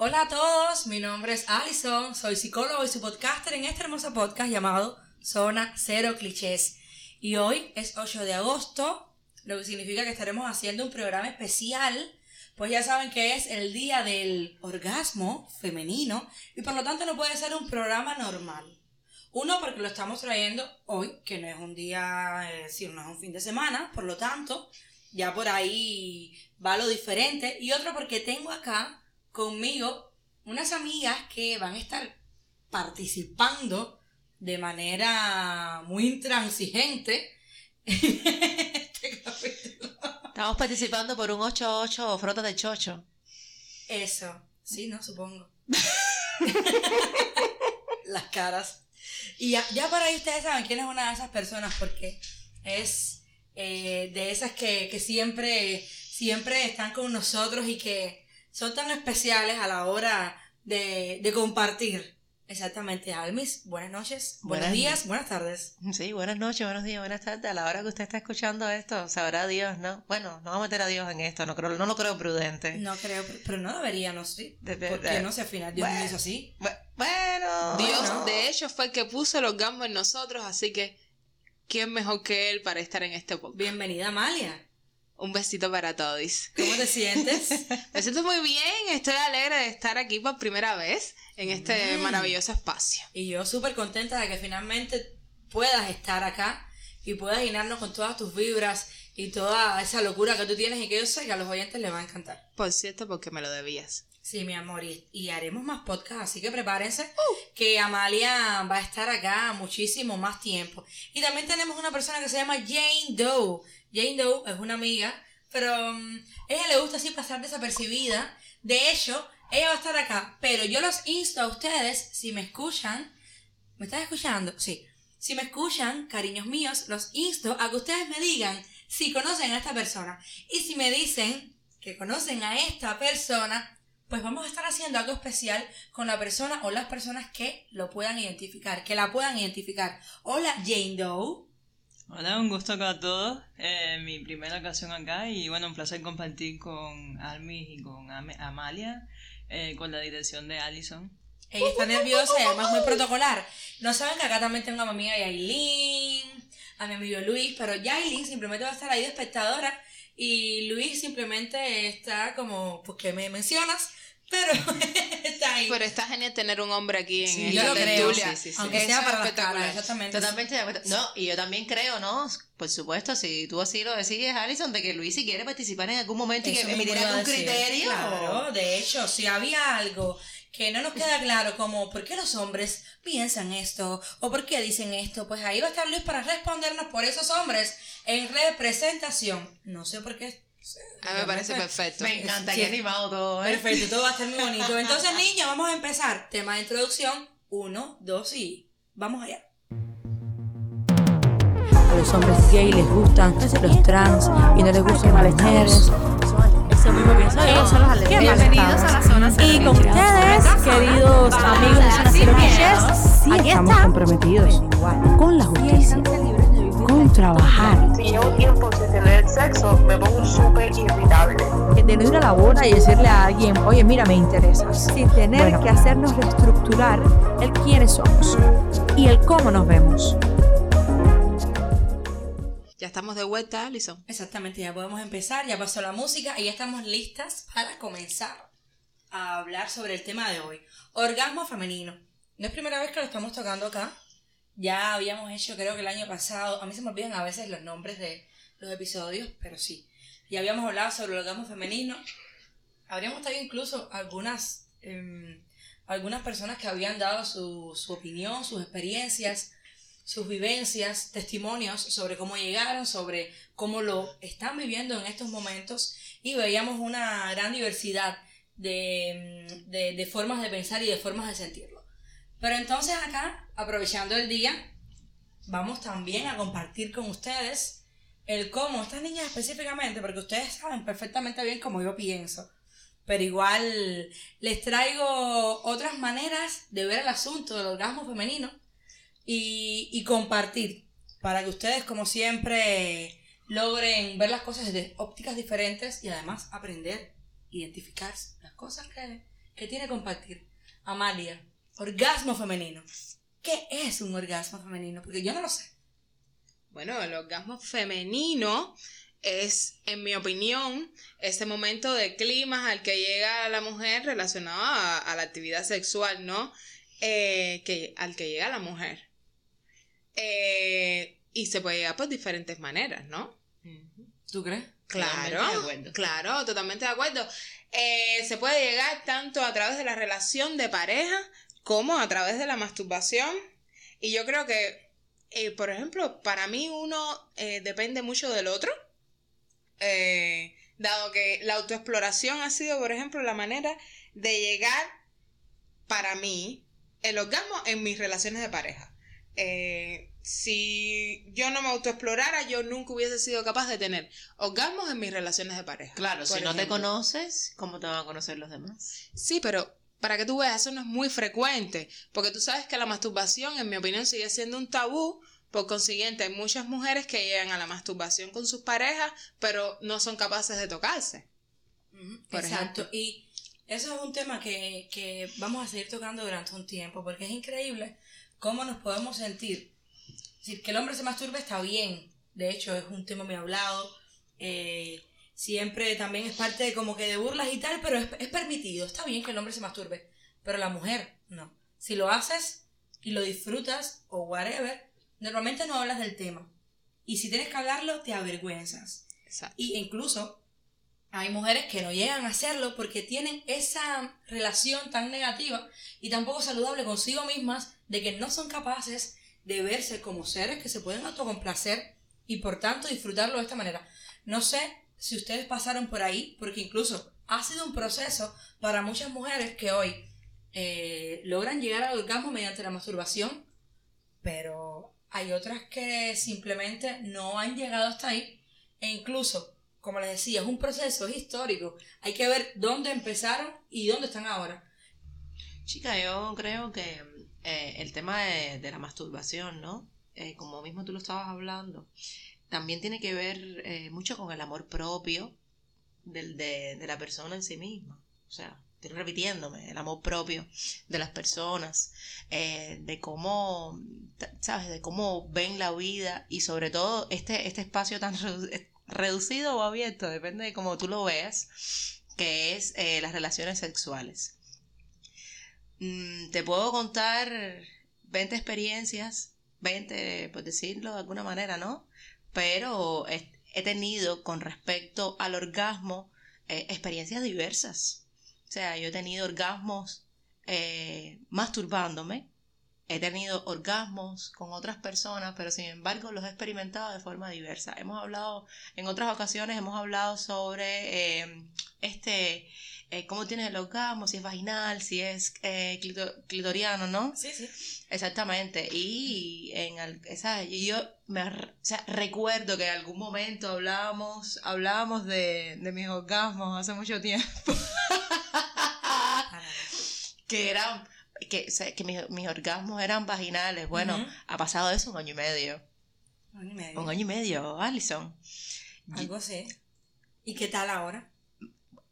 Hola a todos, mi nombre es Alison, soy psicólogo y su podcaster en este hermoso podcast llamado Zona Cero Clichés. Y hoy es 8 de agosto, lo que significa que estaremos haciendo un programa especial, pues ya saben que es el día del orgasmo femenino y por lo tanto no puede ser un programa normal. Uno, porque lo estamos trayendo hoy, que no es un día, es decir, no es un fin de semana, por lo tanto, ya por ahí va lo diferente. Y otro, porque tengo acá conmigo unas amigas que van a estar participando de manera muy intransigente en este capítulo. Estamos participando por un 8-8 o frota de chocho. Eso, sí, ¿no? Supongo. Las caras. Y ya, ya por ahí ustedes saben quién es una de esas personas porque es eh, de esas que, que siempre, siempre están con nosotros y que son tan especiales a la hora de, de compartir. Exactamente, Almis. Buenas noches, buenos Buenas días, buenas tardes. Sí, buenas noches, buenos días, buenas tardes. A la hora que usted está escuchando esto, sabrá Dios, ¿no? Bueno, no vamos a meter a Dios en esto, no, creo, no lo creo prudente. No creo, pero no deberíamos, ¿sí? De- de- Porque no sé, al final Dios Bueno. no hizo así. Bu- Bueno, Dios, Bueno. de hecho, fue el que puso el orgasmo en nosotros, así que, ¿quién mejor que él para estar en este podcast? Bienvenida, Amalia. Un besito para todos. ¿Cómo te sientes? Me siento muy bien, estoy alegre de estar aquí por primera vez en este Mm. maravilloso espacio. Y yo súper contenta de que finalmente puedas estar acá y puedas llenarnos con todas tus vibras y toda esa locura que tú tienes y que yo sé que a los oyentes les va a encantar. Por cierto, porque me lo debías. Sí, mi amor, y, y haremos más podcasts, así que prepárense que Amalia va a estar acá muchísimo más tiempo. Y también tenemos una persona que se llama Jane Doe. Jane Doe es una amiga, pero um, ella le gusta así pasar desapercibida. De hecho, ella va a estar acá, pero yo los insto a ustedes, si me escuchan, ¿me estás escuchando? Sí. Si me escuchan, cariños míos, los insto a que ustedes me digan si conocen a esta persona. Y si me dicen que conocen a esta persona, pues vamos a estar haciendo algo especial con la persona o las personas que lo puedan identificar, que la puedan identificar. Hola, Jane Doe. Hola, un gusto acá a todos. Eh, mi primera ocasión acá y bueno, un placer compartir con Almis y con Am- Amalia, eh, con la dirección de Allison. Ella está nerviosa y además muy protocolar. No saben que acá también tengo a mi amiga Yailin, a mi amigo Luis, pero Yailin simplemente va a estar ahí de espectadora y Luis simplemente está como, pues que me mencionas, pero está ahí. Pero está genial tener un hombre aquí en Sí, esta yo lo creo, tertulia. sí, sí, sí. Aunque sea es para las espectacular. caras, exactamente. Totalmente de acuerdo. No, y yo también creo, ¿no? Por supuesto, si tú así lo decides, Alison, de que Luis si quiere participar en algún momento y que mismo emitir iba a algún criterio. Claro, de hecho, si había algo que no nos queda claro, como por qué los hombres piensan esto o por qué dicen esto, pues ahí va a estar Luis para respondernos por esos hombres en representación. No sé por qué. A mí me parece perfecto. Me encanta, Sí. qué animado todo, ¿eh? Perfecto, todo va a estar muy bonito. Entonces, niños, vamos a empezar. Tema de introducción. Uno, dos y vamos allá. A los hombres gay les gustan los trans y no les gustan las mujeres. Eso mismo pienso yo. Bienvenidos a la zona cero Y con ustedes, queridos amigos de Zona Cero aquí estamos comprometidos con la justicia, con trabajar, Si llevo tiempo sin tener sexo, me pongo súper irritable. de no ir a la boda y decirle a alguien, oye, mira, me interesas, sin tener Bueno. que hacernos reestructurar el quiénes somos y el cómo nos vemos. Ya estamos de vuelta, Alison. Exactamente, ya podemos empezar, ya pasó la música y ya estamos listas para comenzar a hablar sobre el tema de hoy. Orgasmo femenino. No es primera vez que lo estamos tocando acá. Ya habíamos hecho, creo que el año pasado, a mí se me olvidan a veces los nombres de los episodios, pero sí. Ya habíamos hablado sobre el orgasmo femenino. Habríamos tenido incluso algunas, em, algunas personas que habían dado su, su opinión, sus experiencias, sus vivencias, testimonios sobre cómo llegaron, sobre cómo lo están viviendo en estos momentos y veíamos una gran diversidad de, mm, de, de formas de pensar y de formas de sentirlo. Pero entonces acá, aprovechando el día, vamos también a compartir con ustedes el cómo, estas niñas específicamente, porque ustedes saben perfectamente bien cómo yo pienso, pero igual les traigo otras maneras de ver el asunto del orgasmo femenino y, compartir para que ustedes, como siempre, logren ver las cosas desde ópticas diferentes y además aprender, identificar las cosas que que tiene compartir. Amalia, orgasmo femenino. ¿Qué es un orgasmo femenino? Porque yo no lo sé. Bueno, el orgasmo femenino es, en mi opinión, ese momento de clima al que llega la mujer relacionado a, a la actividad sexual, ¿no? Eh, que, al que llega la mujer. Eh, y se puede llegar por diferentes maneras, ¿no? ¿Tú crees? Claro, Totalmente de acuerdo. claro, totalmente de acuerdo. Eh, se puede llegar tanto a través de la relación de pareja como a través de la masturbación. Y yo creo que, eh, por ejemplo, para mí uno eh, depende mucho del otro. Eh, dado que la autoexploración ha sido, por ejemplo, la manera de llegar, para mí, el orgasmo en mis relaciones de pareja. Eh, si yo no me autoexplorara, yo nunca hubiese sido capaz de tener orgasmos en mis relaciones de pareja. Claro, si no te conoces, ¿cómo te van a conocer los demás? Sí, pero para que tú veas, eso no es muy frecuente, porque tú sabes que la masturbación, en mi opinión, sigue siendo un tabú. Por consiguiente, hay muchas mujeres que llegan a la masturbación con sus parejas, pero no son capaces de tocarse. Por Exacto. ejemplo. Y eso es un tema que, que vamos a seguir tocando durante un tiempo, porque es increíble cómo nos podemos sentir. Es decir, que el hombre se masturbe está bien. De hecho, es un tema muy hablado. eh, siempre también es parte de como que de burlas y tal, pero es, es permitido. Está bien que el hombre se masturbe, pero la mujer no. Si lo haces y lo disfrutas o whatever, normalmente no hablas del tema. Y si tienes que hablarlo, te avergüenzas. Exacto. Y incluso hay mujeres que no llegan a hacerlo porque tienen esa relación tan negativa y tan poco saludable consigo mismas de que no son capaces de verse como seres que se pueden autocomplacer y por tanto disfrutarlo de esta manera. No sé si ustedes pasaron por ahí, porque incluso ha sido un proceso para muchas mujeres que hoy eh, logran llegar al orgasmo mediante la masturbación, pero hay otras que simplemente no han llegado hasta ahí e incluso, como les decía, es un proceso, es histórico. Hay que ver dónde empezaron y dónde están ahora. Chica, yo creo que eh, el tema de, la masturbación, ¿no? Eh, como mismo tú lo estabas hablando, también tiene que ver eh, mucho con el amor propio del, de, la persona en sí misma. O sea, estoy repitiéndome, el amor propio de las personas, eh, de cómo, ¿sabes? De cómo ven la vida y sobre todo este, este espacio tan redu- reducido o abierto, depende de cómo tú lo veas, que es eh, las relaciones sexuales. Mm, te puedo contar 20 experiencias, 20 por decirlo de alguna manera, ¿no? Pero he, tenido con respecto al orgasmo eh, experiencias diversas. O sea, yo he tenido orgasmos eh, masturbándome, he tenido orgasmos con otras personas, pero sin embargo los he experimentado de forma diversa. Hemos hablado, en otras ocasiones hemos hablado sobre eh, este, eh, cómo tienes el orgasmo, si es vaginal, si es eh, clito- clitoriano, ¿no? Sí, sí. Exactamente. Y en yo me o sea, recuerdo que en algún momento hablábamos, hablábamos de, de mis orgasmos hace mucho tiempo. que eran, que, o sea, que mis, mis orgasmos eran vaginales. Bueno, ha pasado eso un año y medio. Un año y medio. Un año y medio, Alison. Algo así. ¿Y qué tal ahora?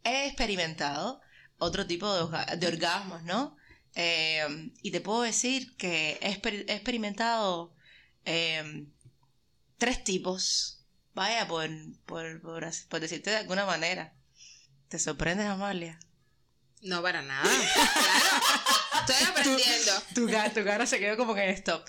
He experimentado otro tipo de, orga- de orgasmos, ¿no? Eh, y te puedo decir que he, exper- he experimentado eh, tres tipos, vaya, por, por, por, por decirte de alguna manera. ¿Te sorprendes, Amalia? No para nada. Estoy aprendiendo. Tu, ca- tu cara se quedó como que en stop.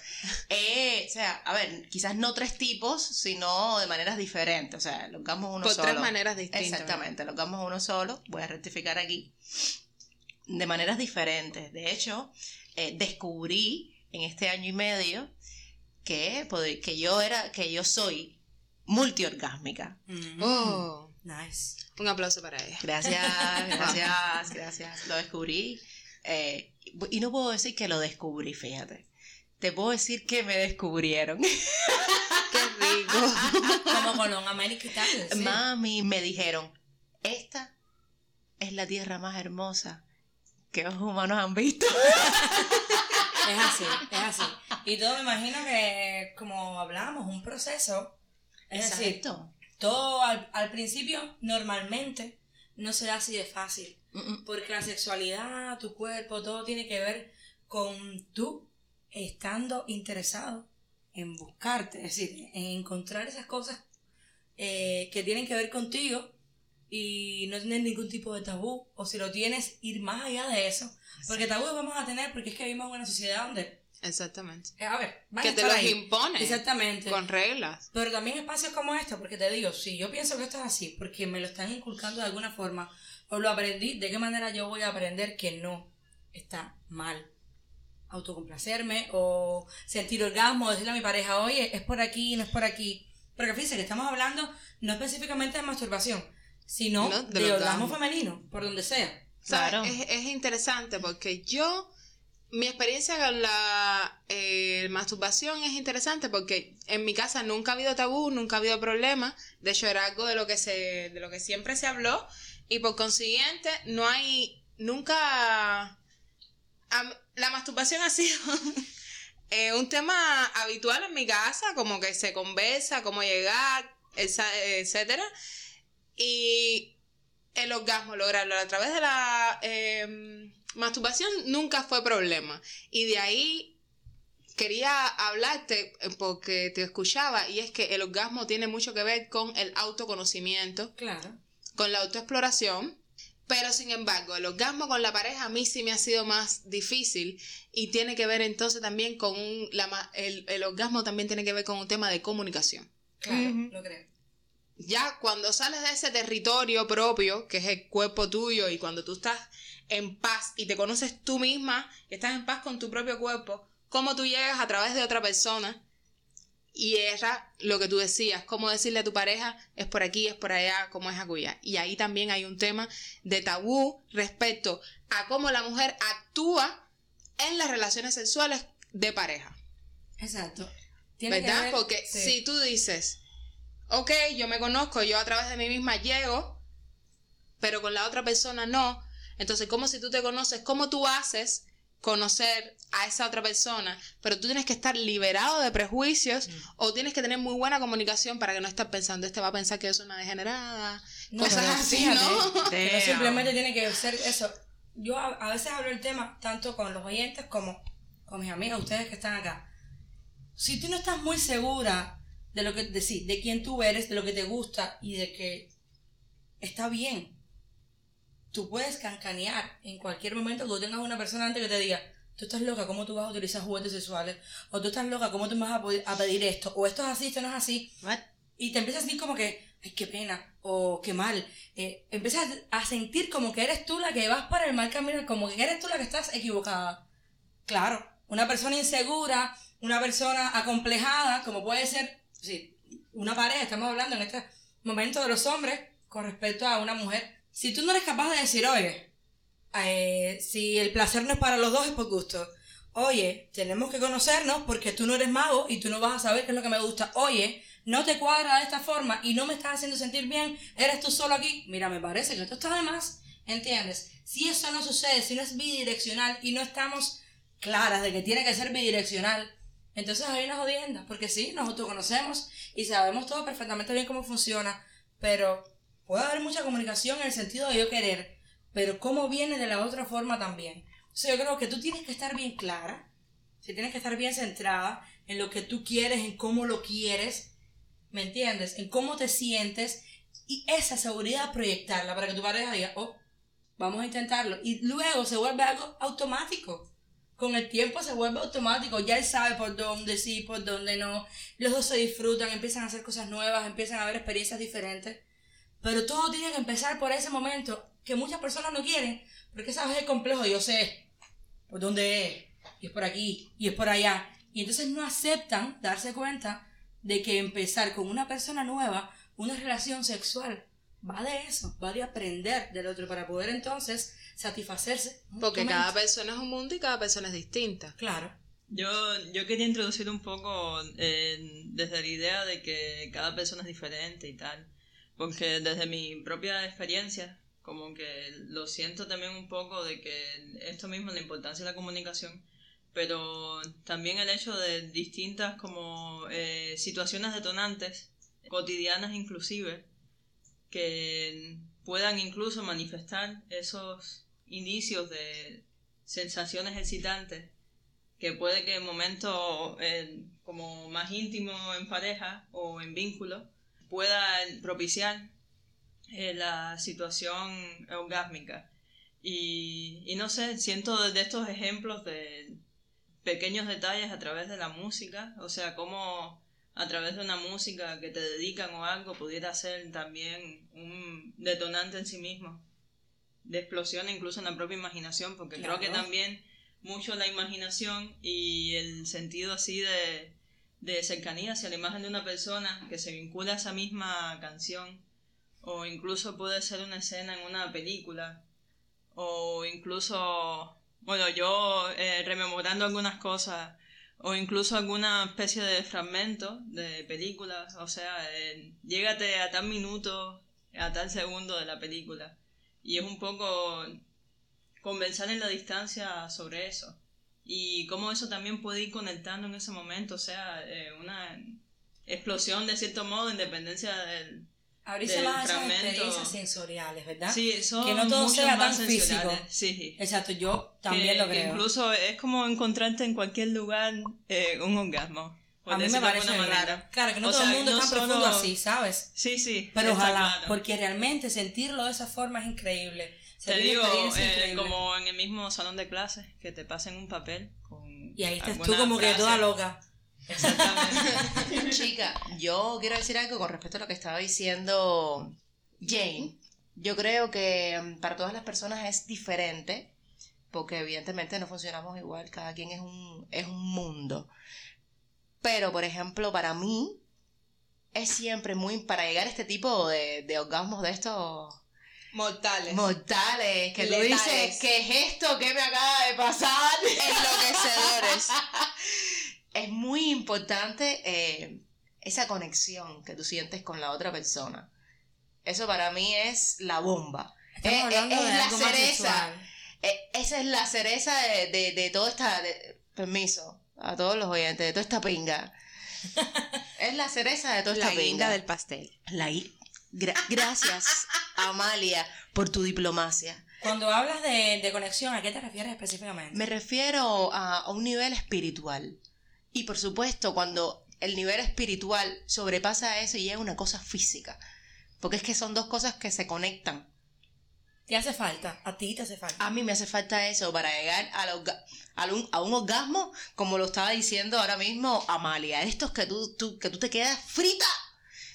Eh, o sea, a ver, quizás no tres tipos, sino de maneras diferentes. O sea, el orgasmo es uno Por solo. tres maneras distintas. Exactamente, el orgasmo es uno solo. Voy a rectificar aquí. De maneras diferentes. De hecho, eh, descubrí en este año y medio que, que yo era, que yo soy multiorgásmica. Mm. Oh, Nice. un aplauso para ella. Gracias, gracias, gracias. Lo descubrí. Eh, y no puedo decir que lo descubrí, fíjate. Te puedo decir que me descubrieron. Qué rico. Como Colón América y tal. sí. Mami, me dijeron, esta es la tierra más hermosa que los humanos han visto. Es así, es así. Y todo me imagino que, como hablábamos, un proceso. Es decir, Exacto. todo al, al principio, normalmente, no se da así de fácil. Porque la sexualidad, tu cuerpo, todo tiene que ver con tú estando interesado en buscarte, es decir, en encontrar esas cosas eh, que tienen que ver contigo y no tener ningún tipo de tabú, o si lo tienes, ir más allá de eso. Porque tabú vamos a tener porque es que vivimos en una sociedad donde, Exactamente. eh, a ver, van a Que te los ahí. imponen. Exactamente. Con reglas. Pero también espacios como este, porque te digo, si yo pienso que esto es así, porque me lo están inculcando de alguna forma, o lo aprendí, ¿de qué manera yo voy a aprender que no está mal? Autocomplacerme o sentir orgasmo, decirle a mi pareja, oye, es por aquí, no es por aquí. Porque fíjense que estamos hablando no específicamente de masturbación, sino No, de, del orgasmo femenino, por donde sea. Claro. Es, es interesante porque yo, mi experiencia con la eh, masturbación es interesante porque en mi casa nunca ha habido tabú, nunca ha habido problema. De hecho, era algo de lo que se, de lo que siempre se habló. Y por consiguiente, no hay, nunca, la masturbación ha sido eh, un tema habitual en mi casa, como que se conversa, cómo llegar, etcétera. Y el orgasmo, lograrlo a través de la eh, masturbación nunca fue problema. Y de ahí quería hablarte eh, porque te escuchaba y es que el orgasmo tiene mucho que ver con el autoconocimiento, Claro. con la autoexploración. Pero sin embargo, el orgasmo con la pareja a mí sí me ha sido más difícil y tiene que ver entonces también con un, la, el, el orgasmo también tiene que ver con un tema de comunicación Claro, lo creo. ya cuando sales de ese territorio propio, que es el cuerpo tuyo, y cuando tú estás en paz y te conoces tú misma, estás en paz con tu propio cuerpo, cómo tú llegas a través de otra persona, y era lo que tú decías, cómo decirle a tu pareja, es por aquí, es por allá, cómo es acullá. Y ahí también hay un tema de tabú respecto a cómo la mujer actúa en las relaciones sexuales de pareja. Exacto. Tiene que ¿Verdad? ver- Porque sí. si tú dices, ok, yo me conozco, yo a través de mí misma llego, pero con la otra persona no, entonces, como si tú te conoces, ¿cómo tú haces conocer a esa otra persona? Pero tú tienes que estar liberado de prejuicios o tienes que tener muy buena comunicación para que no estés pensando, este va a pensar que yo soy una degenerada, No, cosas pero así, fíjate, ¿no? simplemente tiene que ser eso. Yo a, a veces hablo el tema tanto con los oyentes como con mis amigas, ustedes que están acá. Si tú no estás muy segura de lo que de, sí, de quién tú eres, de lo que te gusta y de que está bien, tú puedes cancanear en cualquier momento que tú tengas una persona antes que te diga, tú estás loca, ¿cómo tú vas a utilizar juguetes sexuales? O tú estás loca, ¿cómo tú vas a, pedir esto? O esto es así, esto no es así. What? Y te empiezas a sentir como que, ay, qué pena, o qué mal. Eh, empiezas a sentir como que eres tú la que vas para el mal camino, como que eres tú la que estás equivocada. Claro, una persona insegura, una persona acomplejada, como puede ser, sí, una pareja, estamos hablando en este momento de los hombres con respecto a una mujer. Si tú no eres capaz de decir, oye, eh, si el placer no es para los dos, es por gusto. Oye, tenemos que conocernos porque tú no eres mago y tú no vas a saber qué es lo que me gusta. Oye, no te cuadra de esta forma y no me estás haciendo sentir bien, eres tú solo aquí. Mira, me parece que esto está de más, ¿entiendes? Si eso no sucede, si no es bidireccional y no estamos claras de que tiene que ser bidireccional, entonces hay una jodienda, porque sí, nos autoconocemos y sabemos todo perfectamente bien cómo funciona, pero puede haber mucha comunicación en el sentido de yo querer, pero cómo viene de la otra forma también. O sea, yo creo que tú tienes que estar bien clara, si tienes que estar bien centrada en lo que tú quieres, en cómo lo quieres, ¿me entiendes? En cómo te sientes y esa seguridad proyectarla para que tu pareja diga, oh, vamos a intentarlo. Y luego se vuelve algo automático. Con el tiempo se vuelve automático, ya él sabe por dónde sí, por dónde no. Los dos se disfrutan, empiezan a hacer cosas nuevas, empiezan a ver experiencias diferentes. Pero todo tiene que empezar por ese momento que muchas personas no quieren, porque sabes el complejo, yo sé por dónde es, y es por aquí, y es por allá. Y entonces no aceptan darse cuenta de que empezar con una persona nueva, una relación sexual, va de eso, va de aprender del otro para poder entonces satisfacerse. Porque cada persona es un mundo y cada persona es distinta. Claro. Yo, yo quería introducir un poco eh, desde la idea de que cada persona es diferente y tal, porque desde mi propia experiencia, como que lo siento también un poco de que esto mismo, la importancia de la comunicación, pero también el hecho de distintas como eh, situaciones detonantes, cotidianas inclusive, que puedan incluso manifestar esos indicios de sensaciones excitantes que puede que en momentos eh, como más íntimo en pareja o en vínculo puedan propiciar eh, la situación orgásmica. Y, y no sé, siento de estos ejemplos de pequeños detalles a través de la música, o sea, como a través de una música que te dedican o algo pudiera ser también un detonante en sí mismo, de explosión incluso en la propia imaginación, porque creo que también mucho la imaginación y el sentido así de, de cercanía hacia la imagen de una persona que se vincula a esa misma canción, o incluso puede ser una escena en una película, o incluso, bueno, yo eh, rememorando algunas cosas, o incluso alguna especie de fragmento de películas, o sea, eh, llégate a tal minuto, a tal segundo de la película, y es un poco conversar en la distancia sobre eso, y cómo eso también puede ir conectando en ese momento, o sea, eh, una explosión de cierto modo, independencia del... Abrirse más a esas experiencias sensoriales, ¿verdad? Sí, son Que no todo sea tan físico. Sí. Exacto, yo también que, lo que creo. incluso es como encontrarte en cualquier lugar eh, un orgasmo. a mí me parece manera. Claro, que no O todo sea, el mundo no es tan solo- profundo así, ¿sabes? Sí, sí. Pero ojalá, claro. porque realmente sentirlo de esa forma es increíble. Te digo, eh, como en el mismo salón de clases, que te pasen un papel con. Y ahí estás tú como que frase. toda loca. Exactamente. Chica, yo quiero decir algo con respecto a lo que estaba diciendo Jane. Yo creo que mm, para todas las personas es diferente, porque evidentemente no funcionamos igual, cada quien es un, es un mundo. Pero, por ejemplo, para mí es siempre muy, para llegar a este tipo de, de orgasmos de estos Mortales. mortales, que tú dices, ¿qué es esto? ¿Qué me acaba de pasar? Enloquecedores. es muy importante eh, esa conexión que tú sientes con la otra persona. Eso para mí es la bomba. Eh, eh, es la cereza. esa es la cereza de, de, de toda esta... de- permiso a todos los oyentes, de toda esta pinga. es la cereza de toda esta La pinga. guinda del pastel. La gra- gracias, Amalia, por tu diplomacia. Cuando hablas de, de conexión, ¿a qué te refieres específicamente? Me refiero a, a un nivel espiritual. Y por supuesto, cuando el nivel espiritual sobrepasa eso y a una cosa física. Porque es que son dos cosas que se conectan. ¿Te hace falta? ¿A ti te hace falta? A mí me hace falta eso para llegar un- a un orgasmo, como lo estaba diciendo ahora mismo Amalia. Estos que tú, tú- que tú te quedas frita.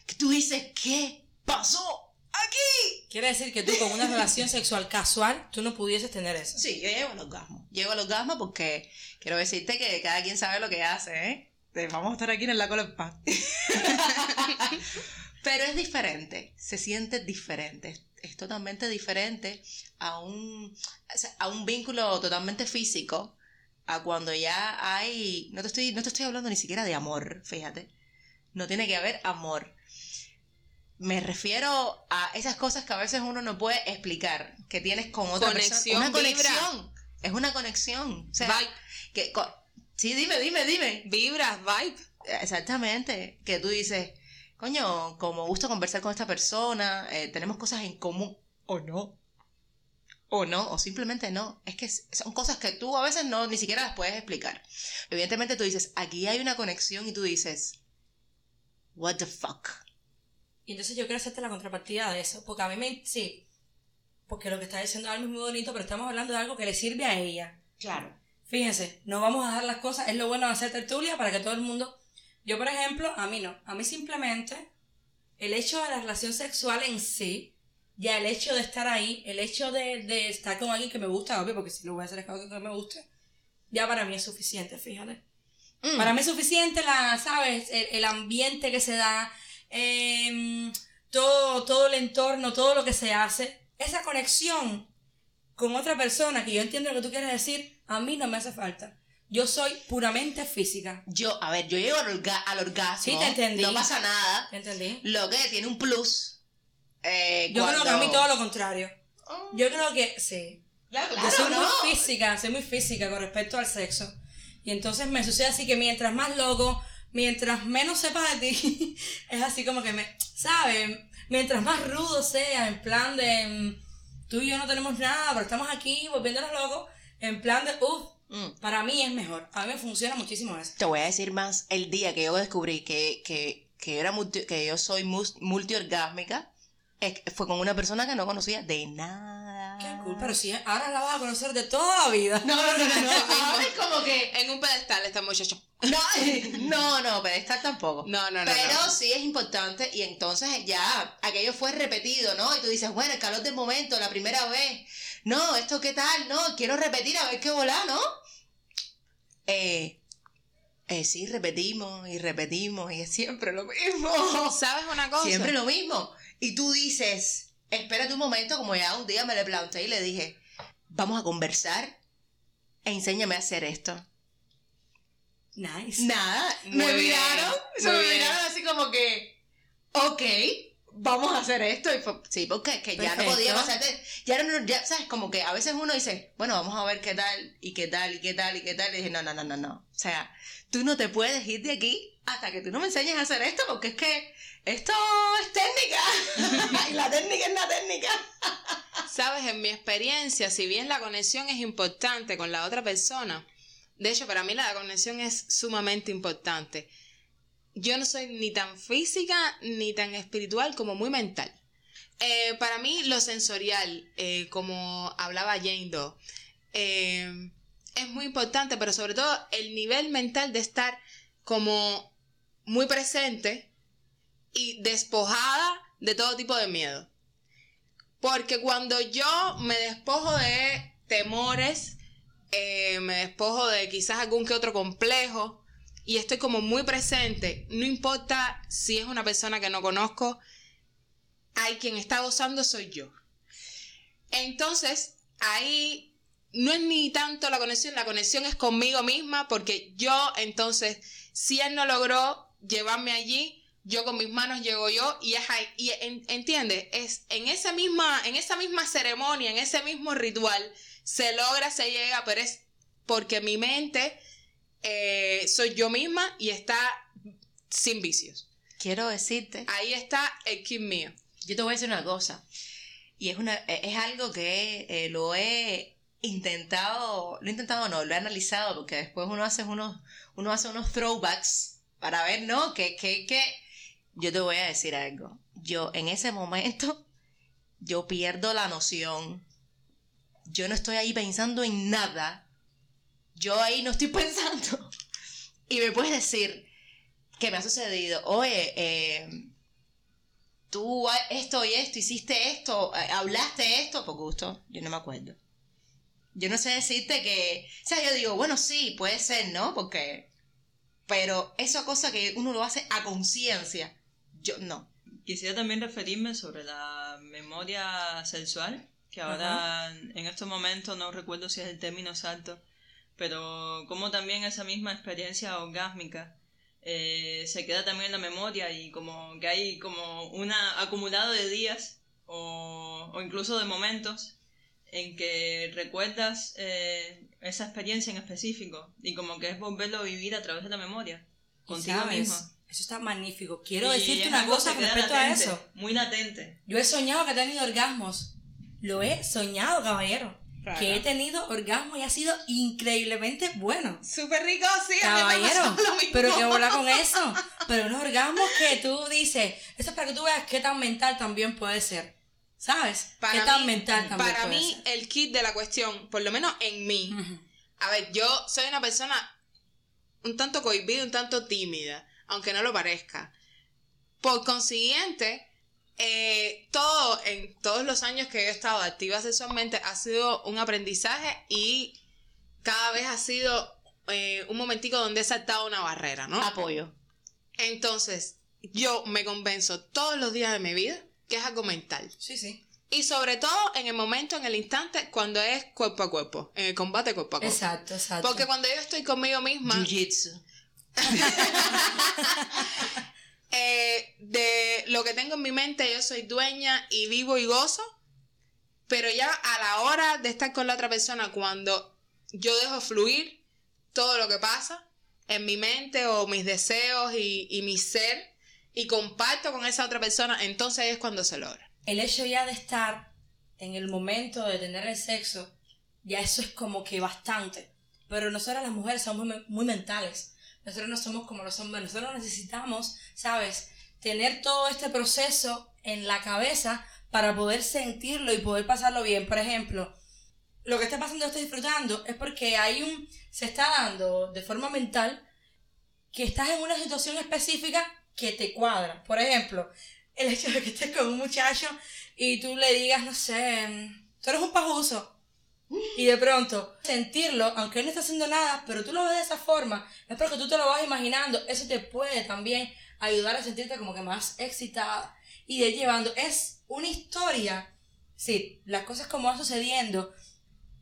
Que tú dices, ¿qué pasó aquí? Quiere decir que tú con una relación sexual casual, tú no pudieses tener eso. Sí, yo llego al orgasmo. Llego al orgasmo porque quiero decirte que cada quien sabe lo que hace, ¿eh? Vamos a estar aquí en el lago del pan. Pero es diferente, se siente diferente, es- totalmente diferente a un, a un vínculo totalmente físico, a cuando ya hay, no te, estoy, no te estoy hablando ni siquiera de amor, fíjate, no tiene que haber amor. Me refiero a esas cosas que a veces uno no puede explicar, que tienes con otra Conexión, persona. Una vibra. conexión, es una conexión. O sea, Vibe. que, sí, dime, dime, dime. Vibras, vibe. Exactamente, que tú dices, coño, como gusto conversar con esta persona, eh, tenemos cosas en común, o no, o no, o simplemente no. Es que son cosas que tú a veces no, ni siquiera las puedes explicar. Evidentemente tú dices, aquí hay una conexión y tú dices, what the fuck. Y entonces yo quiero hacerte la contrapartida de eso, porque a mí me... Sí, porque lo que está diciendo Alma es muy bonito, pero estamos hablando de algo que le sirve a ella. Claro. Fíjense, no vamos a dejar las cosas, es lo bueno de hacer tertulia para que todo el mundo... Yo, por ejemplo, a mí no, a mí simplemente el hecho de la relación sexual en sí, ya el hecho de estar ahí, el hecho de, de estar con alguien que me gusta, obvio, porque si lo voy a hacer es con alguien que me guste, ya para mí es suficiente, fíjate. Mm. Para mí es suficiente la, ¿sabes? El, el ambiente que se da, em, todo, todo el entorno, todo lo que se hace. Esa conexión con otra persona, que yo entiendo lo que tú quieres decir, a mí no me hace falta. Yo soy puramente física. Yo, a ver, yo llego al, orga- al orgasmo. Sí, te entendí. No pasa nada. ¿Entendí? Lo que tiene un plus. eh, Yo creo que a mí todo lo contrario. Oh, Yo creo que sí. claro, Yo soy ¿no? muy física, soy muy física con respecto al sexo. Y entonces me sucede así que mientras más loco, mientras menos sepas de ti, es así como que me, ¿sabes? mientras más rudo sea, en plan de mm, tú y yo no tenemos nada, pero estamos aquí volviéndonos locos, en plan de, uff, Mm. para mí es mejor. A mí me funciona muchísimo eso. Te voy a decir más el día que yo descubrí que, que, que, era multi- que yo soy multiorgásmica. Fue con una persona que no conocía de nada. Qué cool, pero si ahora la vas a conocer de toda la vida. No, no, no, no. no. Ahora es como que. En un pedestal está muchacho. No, no, no, pedestal tampoco. No, no, no, Pero no. sí es importante y entonces ya aquello fue repetido, ¿no? Y tú dices, bueno, el calor del momento, la primera vez. No, esto qué tal, no, quiero repetir a ver qué volá, ¿no? Eh, eh, sí, repetimos y repetimos y es siempre lo mismo. ¿Sabes una cosa? Siempre lo mismo. Y tú dices, espérate un momento, como ya un día me le planteé y le dije, vamos a conversar e enséñame a hacer esto. Nice. Nada, Muy me bien, miraron, se me bien. miraron así como que, ok, vamos a hacer esto. Y fue, sí, porque es que ya no Perfecto. podía pasar de, ya no, ya, sabes, como que a veces uno dice, bueno, vamos a ver qué tal, y qué tal, y qué tal, y qué tal. Y dije, no, no, no, no, no. O sea, tú no te puedes ir de aquí hasta que tú no me enseñes a hacer esto, porque es que esto es técnica. y la técnica es la técnica. Sabes, en mi experiencia, si bien la conexión es importante con la otra persona, de hecho para mí la conexión es sumamente importante. Yo no soy ni tan física ni tan espiritual como muy mental. Eh, para mí lo sensorial, eh, como hablaba Jane Doe, eh, es muy importante, pero sobre todo el nivel mental de estar como muy presente y despojada de todo tipo de miedo. Porque cuando yo me despojo de temores, eh, me despojo de quizás algún que otro complejo y estoy como muy presente, no importa si es una persona que no conozco, hay quien está gozando soy yo. Entonces, ahí no es ni tanto la conexión, la conexión es conmigo misma porque yo entonces, si él no logró llevarme allí, yo con mis manos llego yo y es ahí, y en- entiende, es en esa misma, en esa misma ceremonia, en ese mismo ritual, se logra, se llega, pero es porque mi mente eh, soy yo misma y está sin vicios. Quiero decirte Ahí está el kit mío. Yo te voy a decir una cosa. Y es, una, e, es algo que eh, lo he intentado, lo he intentado no, lo he analizado, porque después uno hace unos, uno hace unos throwbacks para ver, ¿no? Que, que, que, yo te voy a decir algo. Yo en ese momento, yo pierdo la noción. Yo no estoy ahí pensando en nada. Yo ahí no estoy pensando. Y me puedes decir que me ha sucedido, oye, eh, tú esto y esto, hiciste esto, eh, hablaste esto, por gusto, yo no me acuerdo. Yo no sé decirte que, o sea, yo digo, bueno, sí, puede ser, ¿no? Porque, pero esa cosa que uno lo hace a conciencia, yo no. Quisiera también referirme sobre la memoria sexual, que ahora en estos momentos no recuerdo si es el término exacto, pero como también esa misma experiencia orgásmica eh, se queda también en la memoria y como que hay como una acumulado de días o, o incluso de momentos en que recuerdas eh, esa experiencia en específico y como que es volverlo a vivir a través de la memoria, contigo sabes, mismo. Eso está magnífico. Quiero Y decirte una cosa con respecto a eso. Muy latente. Yo he soñado que he tenido orgasmos. Lo he soñado, caballero. Claro. Que he tenido orgasmos y ha sido increíblemente bueno. Súper rico, sí, Caballero, pero que volar con eso. Pero unos orgasmos que tú dices, eso es para que tú veas qué tan mental también puede ser. ¿Sabes? Para qué tan mí- mental también Para mí, ser. el kit de la cuestión, por lo menos en mí, a ver, yo soy una persona un tanto cohibida, un tanto tímida, aunque no lo parezca. Por consiguiente, eh, todo, en todos los años que he estado activa sexualmente ha sido un aprendizaje y cada vez ha sido eh, un momentico donde he saltado una barrera, ¿no? Apoyo. Entonces, yo me convenzo todos los días de mi vida que es algo mental. Sí, sí. Y sobre todo en el momento, en el instante, cuando es cuerpo a cuerpo, en el combate cuerpo a cuerpo. Exacto, exacto. Porque cuando yo estoy conmigo misma, Jiu-jitsu. eh, de lo que tengo en mi mente, yo soy dueña y vivo y gozo. Pero ya a la hora de estar con la otra persona, cuando yo dejo fluir todo lo que pasa en mi mente o mis deseos y, y mi ser, y comparto con esa otra persona, entonces es cuando se logra. El hecho ya de estar en el momento de tener el sexo, ya eso es como que bastante. Pero nosotras las mujeres somos muy, mentales. Nosotros no somos como los hombres. Nosotros necesitamos, ¿sabes? Tener todo este proceso en la cabeza para poder sentirlo y poder pasarlo bien. Por ejemplo, lo que está pasando, estoy disfrutando, es porque hay un, se está dando de forma mental que estás en una situación específica que te cuadra. Por ejemplo, el hecho de que estés con un muchacho y tú le digas, no sé, tú eres un pajuso. Y de pronto, sentirlo, aunque él no está haciendo nada, pero tú lo ves de esa forma, es porque tú te lo vas imaginando, eso te puede también ayudar a sentirte como que más excitada. Y de llevando, es una historia, sí, las cosas como van sucediendo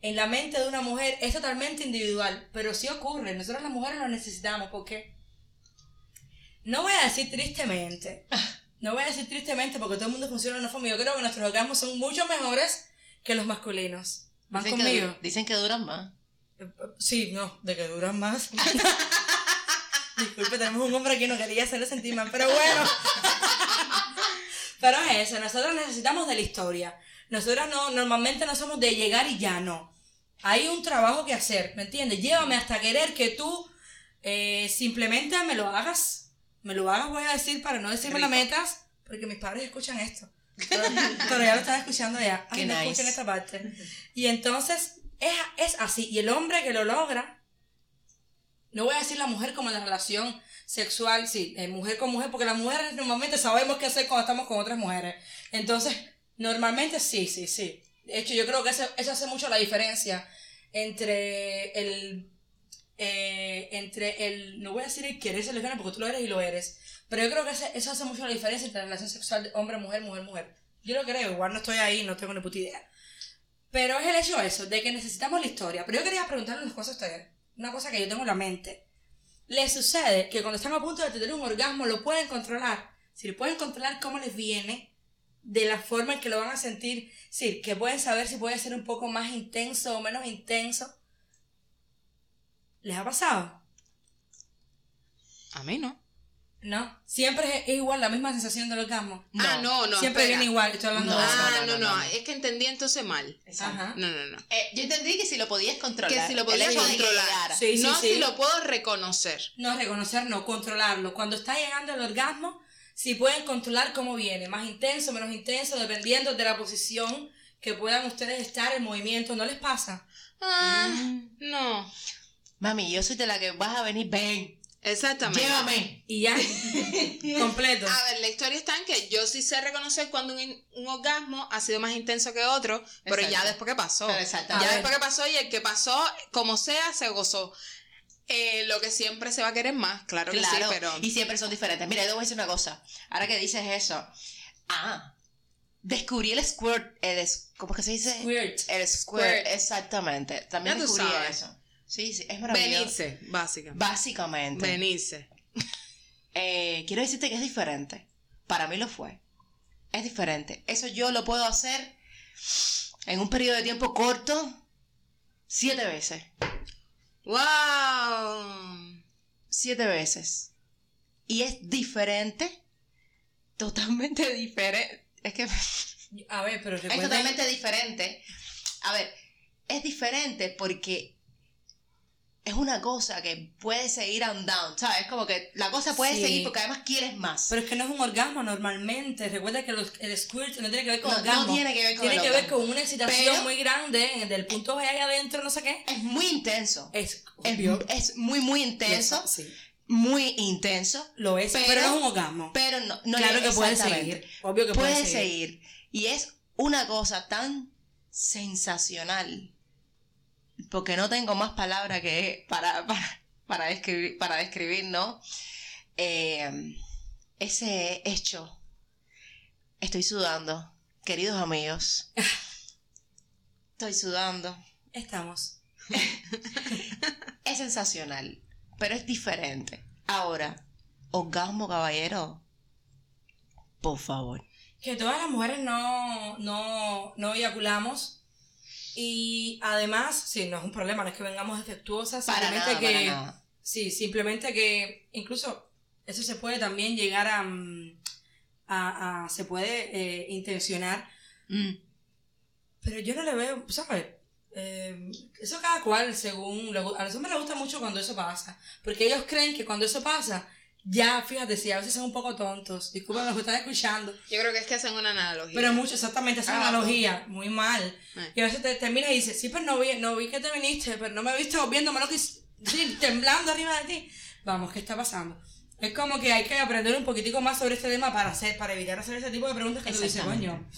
en la mente de una mujer es totalmente individual, pero sí ocurre, nosotros las mujeres lo necesitamos porque, no voy a decir tristemente, no voy a decir tristemente porque todo el mundo funciona de una forma, yo creo que nuestros orgasmos son mucho mejores que los masculinos. ¿Van Dicen que, conmigo? du- dicen que duran más. Sí, no, de que duran más. Disculpe, tenemos un hombre aquí, no quería hacerle sentir mal, pero bueno. pero es eso, nosotros necesitamos de la historia. Nosotros no, normalmente no somos de llegar y ya no. Hay un trabajo que hacer, ¿me entiendes? Llévame hasta querer que tú eh, simplemente me lo hagas. Me lo hagas, voy a decir, para no decirme la metas, porque mis padres escuchan esto. Pero, pero ya lo están escuchando ya. Ay, Qué no nice. esta parte. Y entonces es, es así. Y el hombre que lo logra, no voy a decir la mujer como en la relación sexual, sí, eh, mujer con mujer, porque las mujeres normalmente sabemos qué hacer cuando estamos con otras mujeres. Entonces, normalmente sí, sí, sí. De hecho, yo creo que eso, eso hace mucho la diferencia entre el, eh, entre el, no voy a decir el querer ser lesbiana porque tú lo eres y lo eres, pero yo creo que eso hace mucho la diferencia entre la relación sexual hombre-mujer, mujer-mujer. Yo lo creo, igual no estoy ahí, no tengo ni puta idea. Pero es el hecho eso, de que necesitamos la historia. Pero yo quería preguntarle unas cosas a ustedes. Una cosa que yo tengo en la mente. ¿Les sucede que cuando están a punto de tener un orgasmo lo pueden controlar? Si lo pueden controlar, ¿cómo les viene? De la forma en que lo van a sentir. Sí, que pueden saber si puede ser un poco más intenso o menos intenso. ¿Les ha pasado? A mí no. ¿No? Siempre es, igual la misma sensación del orgasmo. Ah, no, no. Siempre espera. viene igual. Estoy hablando No, de eso. Ah, no, no, no, no, no. Es que entendí entonces mal. Ajá. No, no, no. Eh, yo entendí que si lo podías controlar. Que si lo el podía hecho de que controlar. Sí, sí, no sí. si lo puedo reconocer. No, reconocer, no, controlarlo. Cuando está llegando el orgasmo, si pueden controlar cómo viene, más intenso, menos intenso, dependiendo de la posición que puedan ustedes estar en movimiento. ¿No les pasa? Ah, Mm. no. Mami, yo soy de la que vas a venir, ven, Exactamente. llévame. Y ya, completo. A ver, la historia está en que yo sí sé reconocer cuando un, un orgasmo ha sido más intenso que otro, pero ya después que pasó. Ya después que pasó y el que pasó, como sea, se gozó. Eh, lo que siempre se va a querer más, claro, que sí, Claro, pero... y siempre son diferentes. Mira, yo te voy a decir una cosa. Ahora que dices eso. Ah, descubrí el squirt. El, es- ¿Cómo es que se dice? Squirt. El squirt, Squirt. exactamente. También Ya tú descubrí sabes. eso. Sí, sí, es maravilloso. Venirse, básicamente. Básicamente. Venirse. Eh, quiero decirte que es diferente. Para mí lo fue. Es diferente. Eso yo lo puedo hacer en un periodo de tiempo corto siete veces. ¡Wow! Siete veces. Y es diferente. Totalmente diferente. Es que A ver, pero es recuerden... totalmente diferente. A ver, es diferente porque es una cosa que puede seguir on down, ¿sabes? Como que la cosa puede Sí. seguir porque además quieres más. Pero es que no es un orgasmo normalmente. Recuerda que los- el squirt no tiene que ver con No, no orgasmo. tiene que ver con Tiene que ver con una excitación Pero- muy grande del punto G ahí adentro, no sé qué. es muy intenso. Es Es, obvio. es muy, muy intenso. Sí, Muy intenso. lo es, pero, Pero- no es un orgasmo. Pero no, no claro es que puede seguir. Obvio que puede, Puede seguir. seguir. Y es una cosa tan sensacional. Porque no tengo más palabras que para, para, para, describir, para describir, ¿no? Eh, ese hecho. Estoy sudando. Queridos amigos. Estoy sudando. Estamos. Es sensacional. Pero es diferente. Ahora, orgasmo caballero. Por favor. que todas las mujeres no, no, no eyaculamos. Y además, sí, no es un problema, no es que vengamos defectuosas, Para simplemente nada, que. para nada. Sí, simplemente que incluso eso se puede también llegar a, mm, a, a- se puede eh, intencionar, Mm. pero yo no le veo, ¿sabes? Eh, eso cada cual, según, lo- a los hombres les gusta mucho cuando eso pasa, porque ellos creen que cuando eso pasa, ya, fíjate, si a veces son un poco tontos, disculpen los que están escuchando, Yo creo que es que hacen una analogía. pero mucho, exactamente, esa Ah, analogía, muy mal. Eh. Y a veces te terminas y dices, sí, pero no vi, no vi que te viniste, pero no me viste viéndome lo que sí, temblando arriba de ti. Vamos, ¿qué está pasando? Es como que hay que aprender un poquitico más sobre este tema para hacer, para evitar hacer ese tipo de preguntas que tú dices, coño,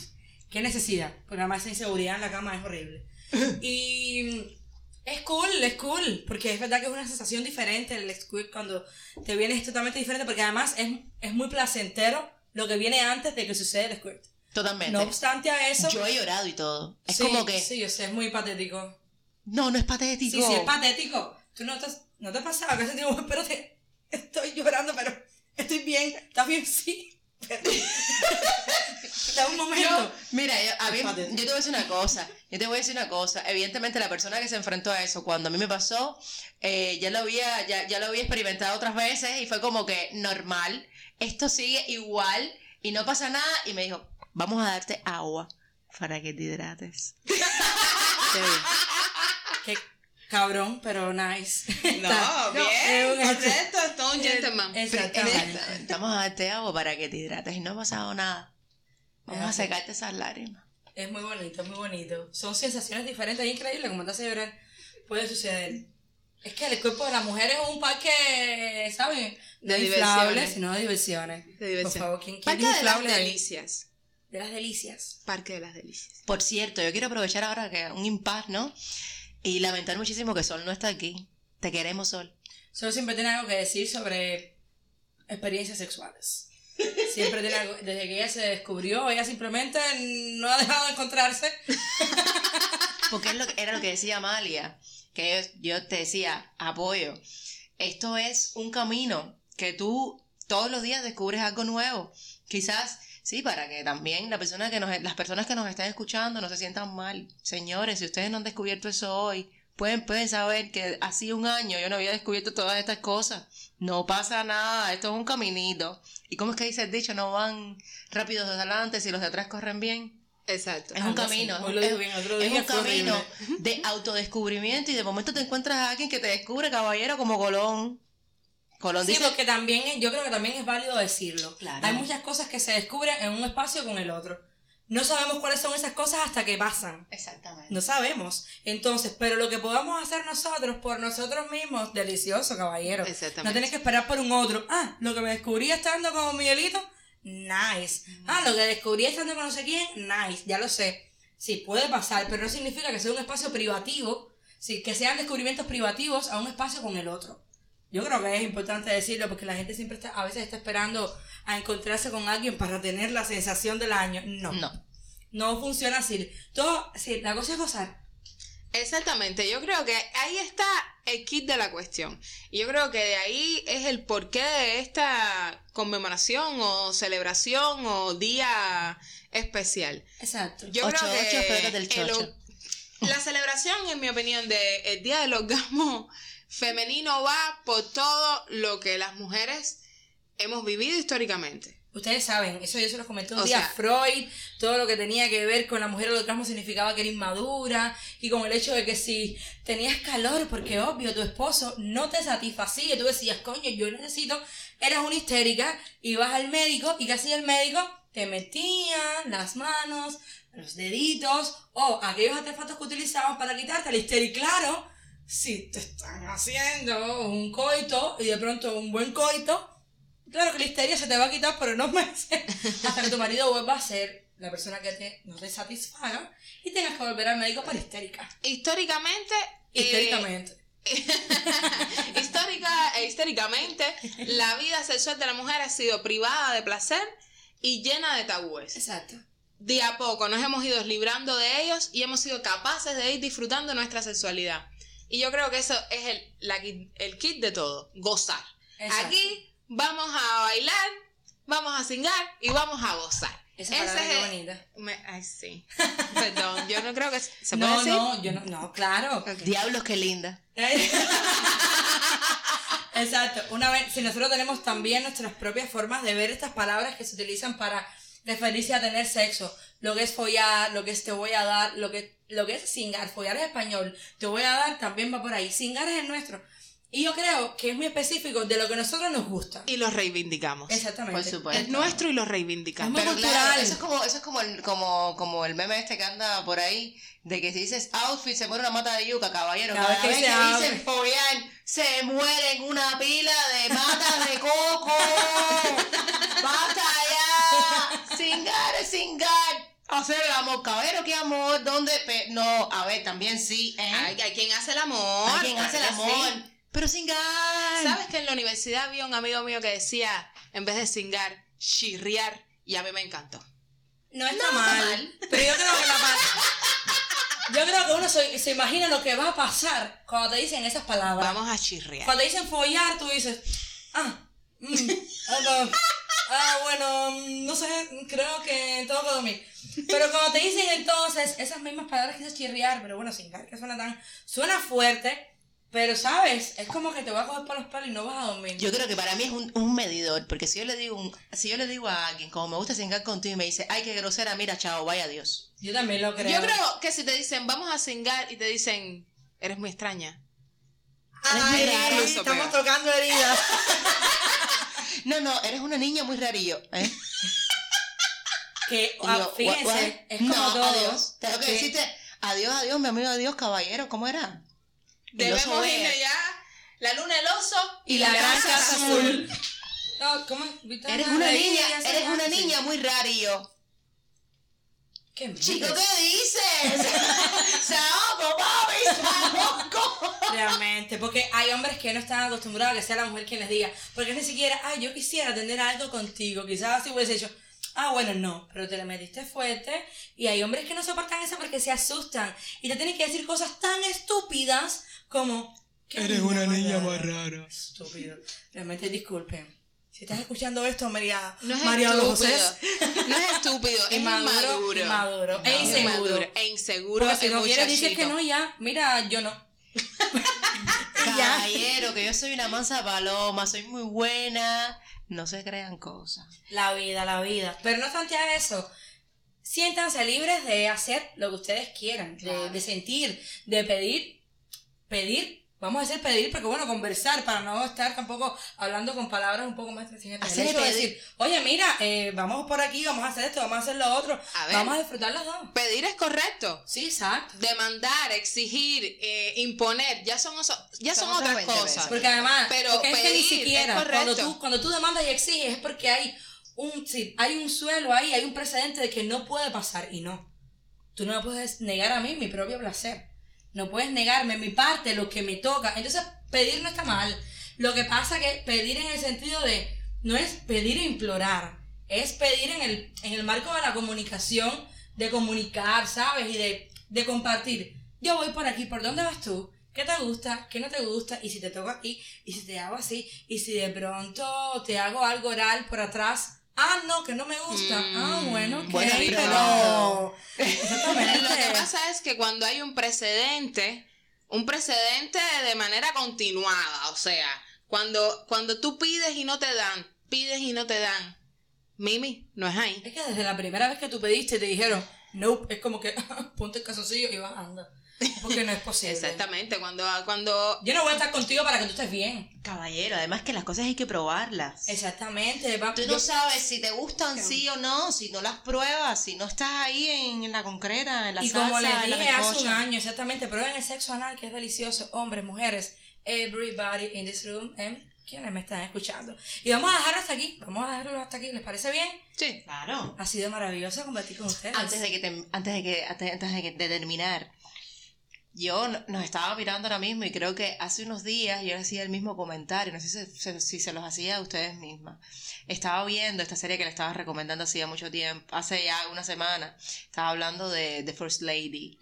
¿qué necesidad? Porque además esa inseguridad en la cama es horrible. y es cool, es cool, porque es verdad que es una sensación diferente el squirt cuando te viene es totalmente diferente, porque además es, es muy placentero lo que viene antes de que suceda el squirt. Totalmente. No obstante a eso, Yo he llorado y todo. Es Sí, como que. Sí, yo sé, es muy patético. No, no es patético. Sí, sí, es patético. Tú no te, has- no te ha pasado que has sentido, pero te, estoy llorando, pero estoy bien. ¿Estás bien? Sí. Da un momento. Yo, mira, yo, a mí- yo te voy a decir una cosa, yo te voy a decir una cosa, evidentemente la persona que se enfrentó a eso cuando a mí me pasó, eh, ya lo había, ya, ya lo había experimentado otras veces y fue como que normal, esto sigue igual y no pasa nada. Y me dijo, vamos a darte agua para que te hidrates. Qué cabrón, pero nice. No, bien. es correcto, es todo un gentleman. Exactamente. Vamos a darte agua para que te hidrates y no ha pasado nada. Vamos a Ajá. secarte esas lágrimas. Es muy bonito, es muy bonito. Son sensaciones diferentes, es increíble como te hace llorar. Puede suceder. Es que el cuerpo de la mujer es un parque, ¿sabes? De No inflables, diversiones. sino de diversiones. De diversión. Por favor, ¿quién, quién Parque de las delicias. De las delicias. Parque de las delicias. Por cierto, yo quiero aprovechar ahora que un impas, ¿no? Y lamentar muchísimo que Sol no está aquí. Te queremos, Sol. Solo siempre tiene algo que decir sobre experiencias sexuales. Siempre tiene algo, desde que ella se descubrió, ella simplemente no ha dejado de encontrarse. Porque es lo que- era lo que decía Amalia, que yo, yo te decía, apoyo. Esto es un camino que tú todos los días descubres algo nuevo. Quizás, sí, para que también la persona que nos, las personas que nos están escuchando no se sientan mal. Señores, si ustedes no han descubierto eso hoy, pueden, pueden saber que hace un año yo no había descubierto todas estas cosas. No pasa nada, esto es un caminito. ¿Y cómo es que dice el dicho? No van rápidos de adelante si los de atrás corren bien. Exacto. Es un así. camino. Es, dijo bien, otro es un camino de autodescubrimiento y de momento te encuentras a alguien que te descubre, caballero, como Colón. Colón Sí, dice, porque también, yo creo que también es válido decirlo. Claro. Hay muchas cosas que se descubren en un espacio con el otro. No sabemos cuáles son esas cosas hasta que pasan. Exactamente. No sabemos. Entonces, pero lo que podamos hacer nosotros por nosotros mismos, delicioso, caballero. Exactamente. No tienes que esperar por un otro. Ah, lo que me descubrí estando con Miguelito, nice. Ah, lo que descubrí estando con no sé quién, nice. Ya lo sé. Sí, puede pasar, pero no significa que sea un espacio privativo, sí, que sean descubrimientos privativos a un espacio con el otro. Yo creo que es importante decirlo porque la gente siempre está, a veces está esperando a encontrarse con alguien para tener la sensación del año. No. No. No funciona así. Todo, sí, la cosa es gozar. Exactamente, yo creo que ahí está el kit de la cuestión. Y yo creo que de ahí es el porqué de esta conmemoración o celebración o día especial. Exacto. Yo Ocho, creo que ocho, del el la celebración, en mi opinión, de el Día del Orgasmo Femenino va por todo lo que las mujeres hemos vivido históricamente. Ustedes saben, eso yo se los comenté un O día. sea- Freud, todo lo que tenía que ver con la mujer el orgasmo significaba que era inmadura y con el hecho de que si tenías calor, porque obvio tu esposo no te satisfacía, tú decías, coño, yo necesito, eras una histérica, ibas al médico y ¿qué hacía el médico? Te metía las manos, los deditos o aquellos artefactos que utilizaban para quitarte la histeria. Y claro, si te están haciendo un coito y de pronto un buen coito, Claro que la histeria se te va a quitar por unos meses hasta que tu marido vuelva a ser la persona que te, no te satisfaga y tengas que volver al médico para histérica. Históricamente. eh, Histéricamente. histórica e históricamente, la vida sexual de la mujer ha sido privada de placer y llena de tabúes. Exacto. De a poco nos hemos ido librando de ellos y hemos sido capaces de ir disfrutando nuestra sexualidad. Y yo creo que eso es el, la el kit de todo, gozar. Exacto. Aquí vamos a bailar, vamos a singar y vamos a gozar. Esa Ese palabra es qué bonita. Me- ay, sí. Perdón, yo no creo que se puede No, decir. no, yo no, no, claro. Diablos, qué linda. Exacto. Una vez, si nosotros tenemos también nuestras propias formas de ver estas palabras que se utilizan para referirse a tener sexo, lo que es follar, lo que es te voy a dar, lo que, lo que es singar, follar es español, te voy a dar también va por ahí, singar es el nuestro. Y yo creo que es muy específico de lo que a nosotros nos gusta. Y los reivindicamos. Exactamente. Por supuesto. Es nuestro y lo reivindicamos. Es muy Pero cultural. claro, eso es como, eso es como el, como, como el meme este que anda por ahí, de que si dices outfit se muere una mata de yuca, caballero. Cada Cada, vez vez que que, se abre. dicen follar, se mueren una pila de matas de coco. ¡Basta ya! Singar es singar. Hacer el amor, ¿qué amor? ¿Dónde? Pe- no, a ver, también sí, ¿eh? Hay, hay quien hace el amor. Hay quien hace el amor. sí. Pero singar. ¿Sabes que en la universidad había un amigo mío que decía, en vez de singar, chirriar? Y a mí me encantó. No está, No está mal, mal. Pero yo creo que la Yo creo que uno se, se imagina lo que va a pasar cuando te dicen esas palabras. Vamos a chirriar. Cuando dicen follar, tú dices, ah, mm, ah, no, bueno, mm, no sé, creo que tengo que dormir. Pero cuando te dicen entonces esas mismas palabras que es chirriar, pero bueno, sin que suena tan, suena fuerte, pero sabes, es como que te va a coger por los pelos y no vas a dormir. Yo creo que para mí es un, un medidor, porque si yo le digo un- si yo le digo a alguien, como me gusta singar contigo y me dice, ay, qué grosera, mira, chao, vaya Dios. Yo también lo creo. Yo creo que si te dicen, vamos a singar, y te dicen, eres muy extraña. Ay, Incluso estamos peor. tocando heridas. No, no, eres una niña muy rarillo, ¿eh? Que, ah, yo, fíjense, "What, what?". es como no, todo. adiós. Tengo que que- decirte, adiós, adiós, mi amigo, adiós, caballero, ¿cómo era? Debemos irnos ya. La luna, el oso Y la granja azul. No, ¿cómo? Eres una niña, eres una niña muy rarillo. ¿Qué Chico, dices? ¿qué dices? ¡Saoco, papi! ¡Saoco! Realmente, porque hay hombres que no están acostumbrados a que sea la mujer quien les diga. Porque ni siquiera, ay, yo quisiera tener algo contigo. Quizás así hubiese dicho, ah, bueno, no, pero te le metiste fuerte. Y hay hombres que no soportan eso porque se asustan. Y te tienen que decir cosas tan estúpidas como, "Qué más rara. Estúpido. Realmente disculpen. Si estás escuchando esto, María, No es María estúpido. José. No es estúpido, es Inmaduro, inmaduro. inmaduro, e inseguro. E inseguro. Porque si no quieres dices que no, ya. Mira, yo no. Caballero, que yo soy una mansa paloma, soy muy buena. No se crean cosas. La vida, la vida. Pero no obstante a eso, siéntanse libres de hacer lo que ustedes quieran, de, de sentir, de pedir, pedir, vamos a decir pedir, porque bueno, conversar para no estar tampoco hablando con palabras un poco más. El Hacer pedir. decir, oye, mira, eh, vamos por aquí, vamos a hacer esto, vamos a hacer lo otro, A ver. vamos a disfrutar los dos. Pedir es correcto. Sí, exacto. Demandar, exigir, eh, imponer, ya son, oso- ya son, Son otras otras 20 cosas. veces. Porque además, Pero porque es que ni siquiera, es cuando tú, cuando tú demandas y exiges es porque hay un, sí, hay un suelo ahí, hay un precedente de que no puede pasar y no. Tú no me puedes negar a mí mi propio placer. No puedes negarme mi parte, lo que me toca. Entonces, pedir no está mal. Lo que pasa que pedir en el sentido de, no es pedir e implorar, es pedir en el, en el marco de la comunicación, de comunicar, ¿sabes? Y de, de compartir. Yo voy por aquí, ¿por dónde vas tú? ¿Qué te gusta? ¿Qué no te gusta? Y si te toco aquí, y si te hago así, y si de pronto te hago algo oral por atrás. Ah, no, que no me gusta. ah, Mm, bueno, ok, bueno, pero... pero-. Lo que pasa es que cuando hay un precedente, un precedente de manera continuada, o sea, cuando, cuando tú pides y no te dan, pides y no te dan, Mimi, no es ahí. Es que desde la primera vez que tú pediste te dijeron, no, es como que ponte el calzoncillo y vas anda. Porque no es posible. Exactamente, cuando, cuando Yo no voy a estar contigo para que tú estés bien. Caballero, además que las cosas hay que probarlas. Exactamente. va- Tú yo- no sabes si te gustan sí o no, si no las pruebas, si no estás ahí en, la concreta, en la y salsa, como les en la dije hace un año, exactamente, prueben el sexo anal, que es delicioso. Hombres, mujeres, everybody in this room, ¿eh? quienes me están escuchando. Y vamos a dejarlo hasta aquí. Vamos a dejarlo hasta aquí. ¿Les parece bien? sí, Claro. Ha sido maravilloso compartir con ustedes. Antes de que te- antes de que antes, antes de, que- de terminar, yo nos estaba mirando ahora mismo y creo que hace unos días yo hacía el mismo comentario, no sé si, se- si se los hacía a ustedes mismas. Estaba viendo esta serie que le estaba recomendando hacía mucho tiempo, hace ya una semana. Estaba hablando de The First Lady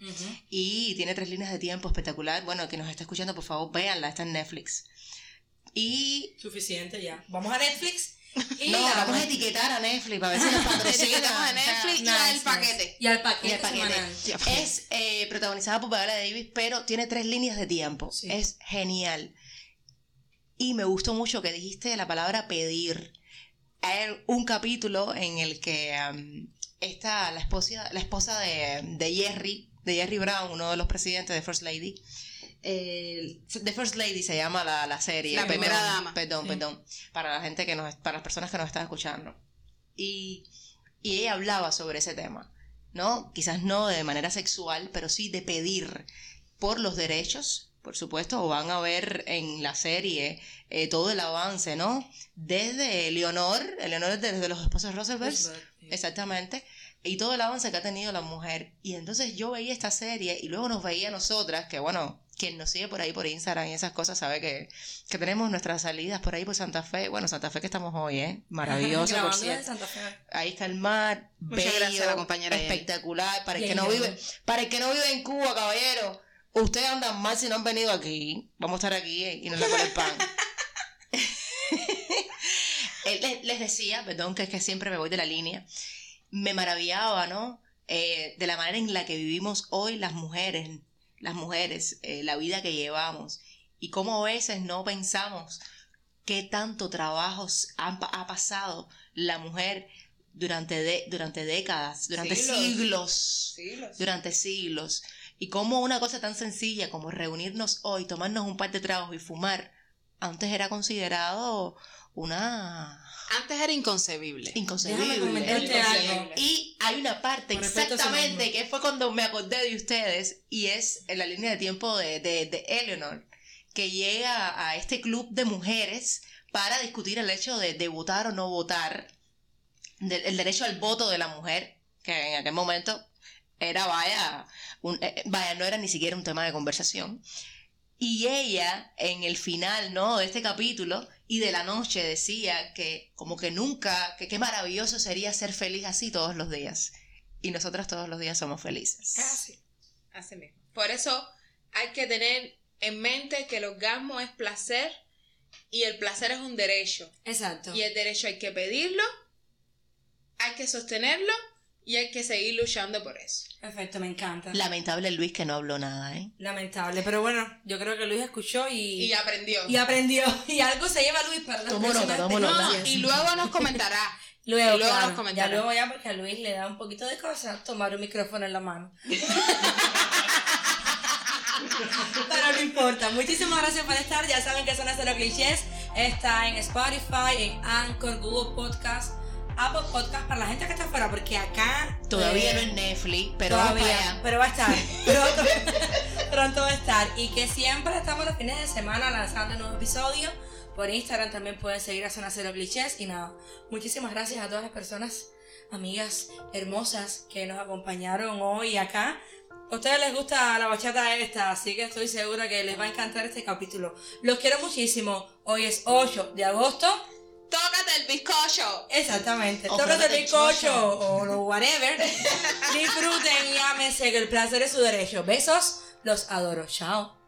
y tiene tres líneas de tiempo espectacular. Bueno, que nos está escuchando, por favor, véanla, está en Netflix. Y Suficiente ya. Vamos a Netflix. Y no, la- vamos a etiquetar a Netflix para ver si nos patrocina. etiquetamos a O sea, Netflix y nice, al nice. paquete. Y al paquete. y. Es eh, protagonizada por Viola Davis, pero tiene tres líneas de tiempo. Sí. Es genial. Y me gustó mucho que dijiste la palabra pedir. Hay un capítulo en el que um, está la esposa, la esposa de, de Jerry, de Jerry Brown, uno de los presidentes de First Lady. Eh, The First Lady se llama la, la serie. La primera Perdón, dama. Perdón, perdón. Para la gente que nos, para las personas que nos están escuchando. Y, y ella hablaba sobre ese tema, ¿no? Quizás no de manera sexual, pero sí de pedir por los derechos, por supuesto, van a ver en la serie eh, todo el avance, ¿no? Desde Leonor, Leonor es desde los esposos Roosevelt, exactamente, y todo el avance que ha tenido la mujer. Y entonces yo veía esta serie y luego nos veía a nosotras, que bueno, quien nos sigue por ahí por Instagram y esas cosas sabe que, que tenemos nuestras salidas por ahí por Santa Fe. Bueno, Santa Fe que estamos hoy, ¿eh? Maravilloso, por cierto. Santa Fe. Ahí está el mar, Muchas bello, gracias a la compañera espectacular. Para el que no vive, para el que no vive en Cuba, caballero, ustedes andan mal si no han venido aquí. Vamos a estar aquí eh, y nos le el pan. Eh, les, les decía, perdón, que es que siempre me voy de la línea. Me maravillaba, ¿no? Eh, de la manera en la que vivimos hoy las mujeres, las mujeres, eh, la vida que llevamos y cómo a veces no pensamos qué tanto trabajo ha, ha pasado la mujer durante, de- durante décadas, durante Siglos. siglos, Siglos. durante siglos. Y cómo una cosa tan sencilla como reunirnos hoy, tomarnos un par de tragos y fumar, antes era considerado una Antes era inconcebible. inconcebible. Algo. Y hay una parte exactamente que fue cuando me acordé de ustedes y es en la línea de tiempo de, de, de Eleanor, que llega a este club de mujeres para discutir el hecho de, de votar o no votar, el derecho al voto de la mujer, que en aquel momento era, vaya, un- eh, vaya, no era ni siquiera un tema de conversación. Y ella, en el final, ¿no? De este capítulo y de la noche decía que como que nunca, que qué maravilloso sería ser feliz así todos los días. Y nosotras todos los días somos felices. Ah, sí. Así mismo. Por eso hay que tener en mente que el orgasmo es placer y el placer es un derecho. Exacto. Y el derecho hay que pedirlo, hay que sostenerlo y hay que seguir luchando por eso. Perfecto, me encanta. Lamentable Luis que no habló nada, ¿eh? Lamentable, pero bueno, yo creo que Luis escuchó y, Y aprendió. y aprendió. Y algo se lleva Luis para la Tomo próxima nota, tomo nota. No, y luego nos comentará. Luego, y luego claro, nos comentará. ya luego ya porque a Luis le da un poquito de cosa tomar un micrófono en la mano. Pero no importa. Muchísimas gracias por estar. Ya saben que son cero clichés. Está en Spotify, en Anchor, Google Podcast, Apple Podcast para la gente que está afuera, porque acá Todavía eh, no en Netflix, pero vamos para Todavía, allá. pero va a estar. Pronto, pronto va a estar. Y que siempre estamos los fines de semana lanzando nuevos episodios. Por Instagram también pueden seguir a Zona Cero Clichés. Y nada, muchísimas gracias a todas las personas, amigas hermosas que nos acompañaron hoy acá. A ustedes les gusta la bachata esta, así que estoy segura que les va a encantar este capítulo. Los quiero muchísimo. Hoy es 8 de agosto. ¡Tócate el bizcocho! Exactamente. O Tócate el bizcocho o lo whatever. Disfruten y ámense que el placer es su derecho. Besos, los adoro. Chao.